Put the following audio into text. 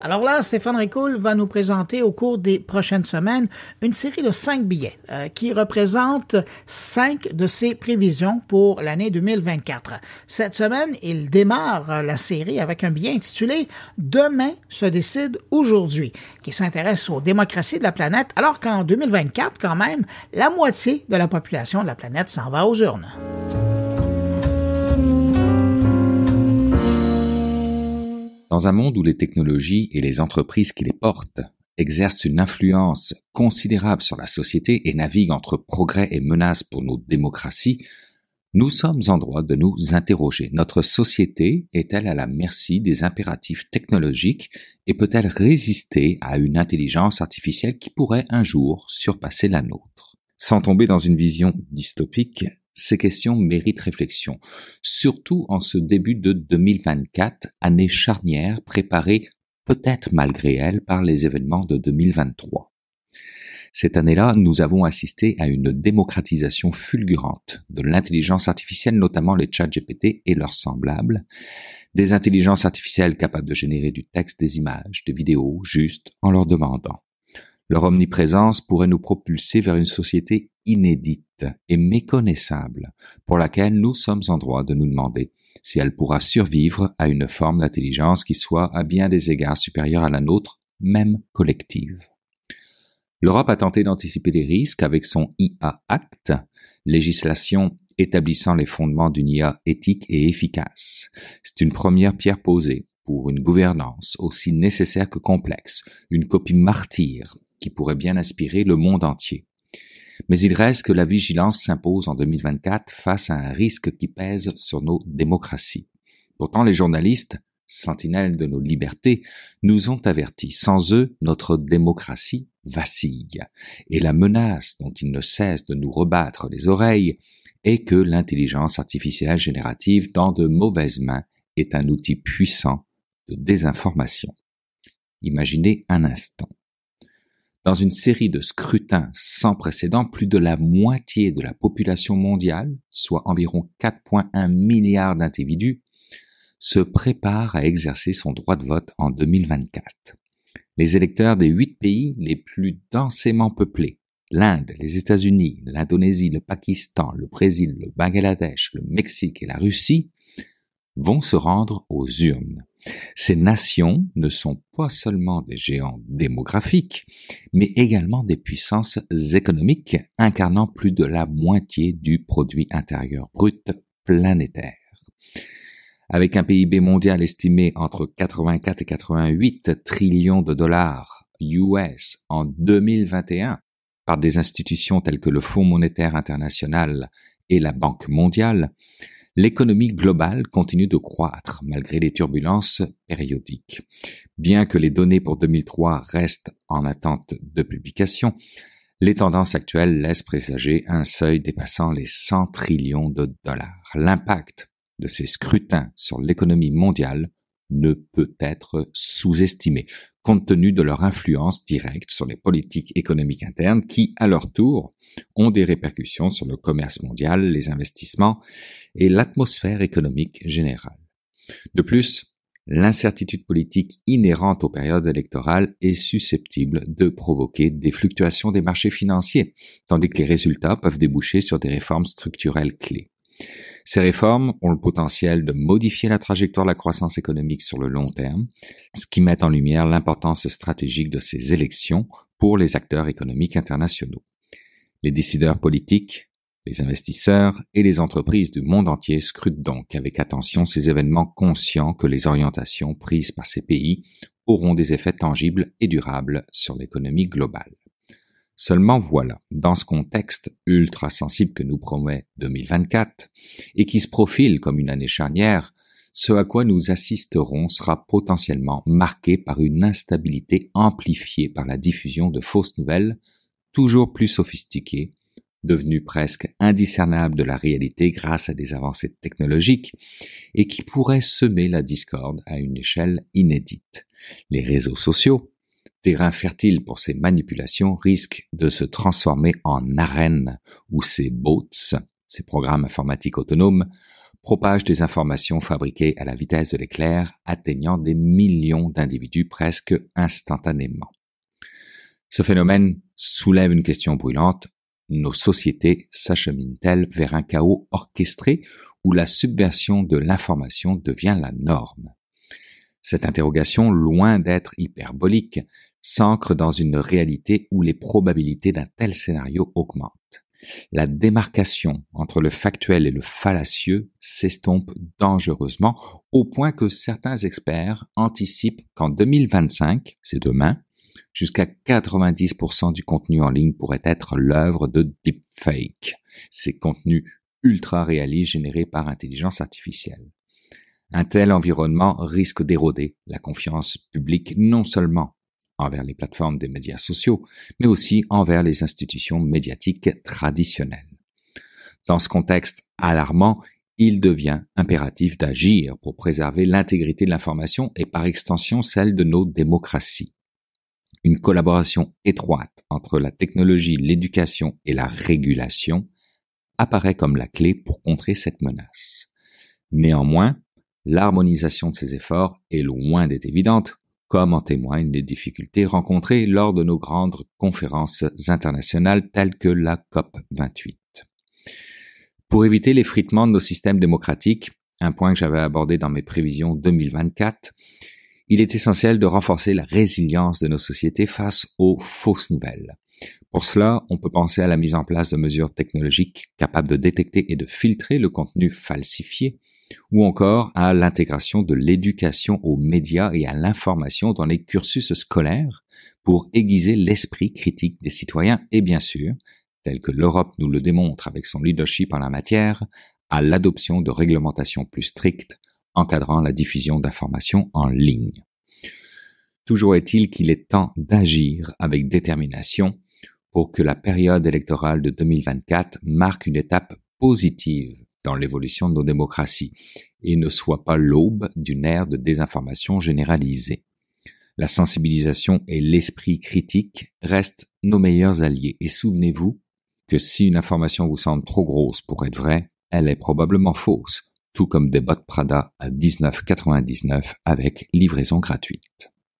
Alors là, Stéphane Ricoul va nous présenter au cours des prochaines semaines une série de cinq billets euh, qui représentent cinq de ses prévisions pour l'année 2024. Cette semaine, il démarre la série avec un billet intitulé Demain se décide aujourd'hui, qui s'intéresse aux démocraties de la planète, alors qu'en 2024, quand même, la moitié de la population de la planète s'en va aux urnes. Dans un monde où les technologies et les entreprises qui les portent exercent une influence considérable sur la société et naviguent entre progrès et menaces pour nos démocraties, nous sommes en droit de nous interroger. Notre société est-elle à la merci des impératifs technologiques et peut-elle résister à une intelligence artificielle qui pourrait un jour surpasser la nôtre? Sans tomber dans une vision dystopique, ces questions méritent réflexion, surtout en ce début de 2024, année charnière préparée peut-être malgré elle par les événements de 2023. Cette année-là, nous avons assisté à une démocratisation fulgurante de l'intelligence artificielle, notamment les chats GPT et leurs semblables, des intelligences artificielles capables de générer du texte, des images, des vidéos, juste en leur demandant. Leur omniprésence pourrait nous propulser vers une société inédite et méconnaissable, pour laquelle nous sommes en droit de nous demander si elle pourra survivre à une forme d'intelligence qui soit à bien des égards supérieure à la nôtre, même collective. L'Europe a tenté d'anticiper les risques avec son IA Act, législation établissant les fondements d'une IA éthique et efficace. C'est une première pierre posée pour une gouvernance aussi nécessaire que complexe, une copie martyre qui pourrait bien inspirer le monde entier. Mais il reste que la vigilance s'impose en 2024 face à un risque qui pèse sur nos démocraties. Pourtant, les journalistes, sentinelles de nos libertés, nous ont avertis. Sans eux, notre démocratie vacille. Et la menace dont ils ne cessent de nous rebattre les oreilles est que l'intelligence artificielle générative dans de mauvaises mains est un outil puissant de désinformation. Imaginez un instant. Dans une série de scrutins sans précédent, plus de la moitié de la population mondiale, soit environ 4,1 milliards d'individus, se prépare à exercer son droit de vote en 2024. Les électeurs des huit pays les plus densément peuplés, l'Inde, les États-Unis, l'Indonésie, le Pakistan, le Brésil, le Bangladesh, le Mexique et la Russie, vont se rendre aux urnes. Ces nations ne sont pas seulement des géants démographiques, mais également des puissances économiques incarnant plus de la moitié du produit intérieur brut planétaire. Avec un PIB mondial estimé entre 84 et 88 trillions de dollars US en 2021 par des institutions telles que le Fonds monétaire international et la Banque mondiale, l'économie globale continue de croître malgré les turbulences périodiques. Bien que les données pour 2003 restent en attente de publication, les tendances actuelles laissent présager un seuil dépassant les 100 trillions de dollars. L'impact de ces scrutins sur l'économie mondiale ne peut être sous-estimé, compte tenu de leur influence directe sur les politiques économiques internes qui, à leur tour, ont des répercussions sur le commerce mondial, les investissements et l'atmosphère économique générale. De plus, l'incertitude politique inhérente aux périodes électorales est susceptible de provoquer des fluctuations des marchés financiers, tandis que les résultats peuvent déboucher sur des réformes structurelles clés. Ces réformes ont le potentiel de modifier la trajectoire de la croissance économique sur le long terme, ce qui met en lumière l'importance stratégique de ces élections pour les acteurs économiques internationaux. Les décideurs politiques, les investisseurs et les entreprises du monde entier scrutent donc avec attention ces événements conscients que les orientations prises par ces pays auront des effets tangibles et durables sur l'économie globale. Seulement voilà, dans ce contexte ultra sensible que nous promet 2024 et qui se profile comme une année charnière, ce à quoi nous assisterons sera potentiellement marqué par une instabilité amplifiée par la diffusion de fausses nouvelles, toujours plus sophistiquées, devenues presque indiscernables de la réalité grâce à des avancées technologiques, et qui pourraient semer la discorde à une échelle inédite. Les réseaux sociaux, terrain fertile pour ces manipulations risque de se transformer en arène où ces bots, ces programmes informatiques autonomes, propagent des informations fabriquées à la vitesse de l'éclair, atteignant des millions d'individus presque instantanément. Ce phénomène soulève une question brûlante. Nos sociétés s'acheminent-elles vers un chaos orchestré où la subversion de l'information devient la norme? Cette interrogation, loin d'être hyperbolique, s'ancre dans une réalité où les probabilités d'un tel scénario augmentent. La démarcation entre le factuel et le fallacieux s'estompe dangereusement au point que certains experts anticipent qu'en 2025, c'est demain, jusqu'à 90% du contenu en ligne pourrait être l'œuvre de deepfake, ces contenus ultra réalistes générés par intelligence artificielle. Un tel environnement risque d'éroder la confiance publique non seulement envers les plateformes des médias sociaux, mais aussi envers les institutions médiatiques traditionnelles. Dans ce contexte alarmant, il devient impératif d'agir pour préserver l'intégrité de l'information et par extension celle de nos démocraties. Une collaboration étroite entre la technologie, l'éducation et la régulation apparaît comme la clé pour contrer cette menace. Néanmoins, l'harmonisation de ces efforts est loin d'être évidente, comme en témoignent les difficultés rencontrées lors de nos grandes conférences internationales telles que la COP 28. Pour éviter l'effritement de nos systèmes démocratiques, un point que j'avais abordé dans mes prévisions 2024, il est essentiel de renforcer la résilience de nos sociétés face aux fausses nouvelles. Pour cela, on peut penser à la mise en place de mesures technologiques capables de détecter et de filtrer le contenu falsifié, ou encore à l'intégration de l'éducation aux médias et à l'information dans les cursus scolaires pour aiguiser l'esprit critique des citoyens et bien sûr, tel que l'Europe nous le démontre avec son leadership en la matière, à l'adoption de réglementations plus strictes encadrant la diffusion d'informations en ligne. Toujours est-il qu'il est temps d'agir avec détermination pour que la période électorale de 2024 marque une étape positive dans l'évolution de nos démocraties et ne soit pas l'aube d'une ère de désinformation généralisée. La sensibilisation et l'esprit critique restent nos meilleurs alliés et souvenez-vous que si une information vous semble trop grosse pour être vraie, elle est probablement fausse, tout comme des bottes Prada à 19,99 avec livraison gratuite.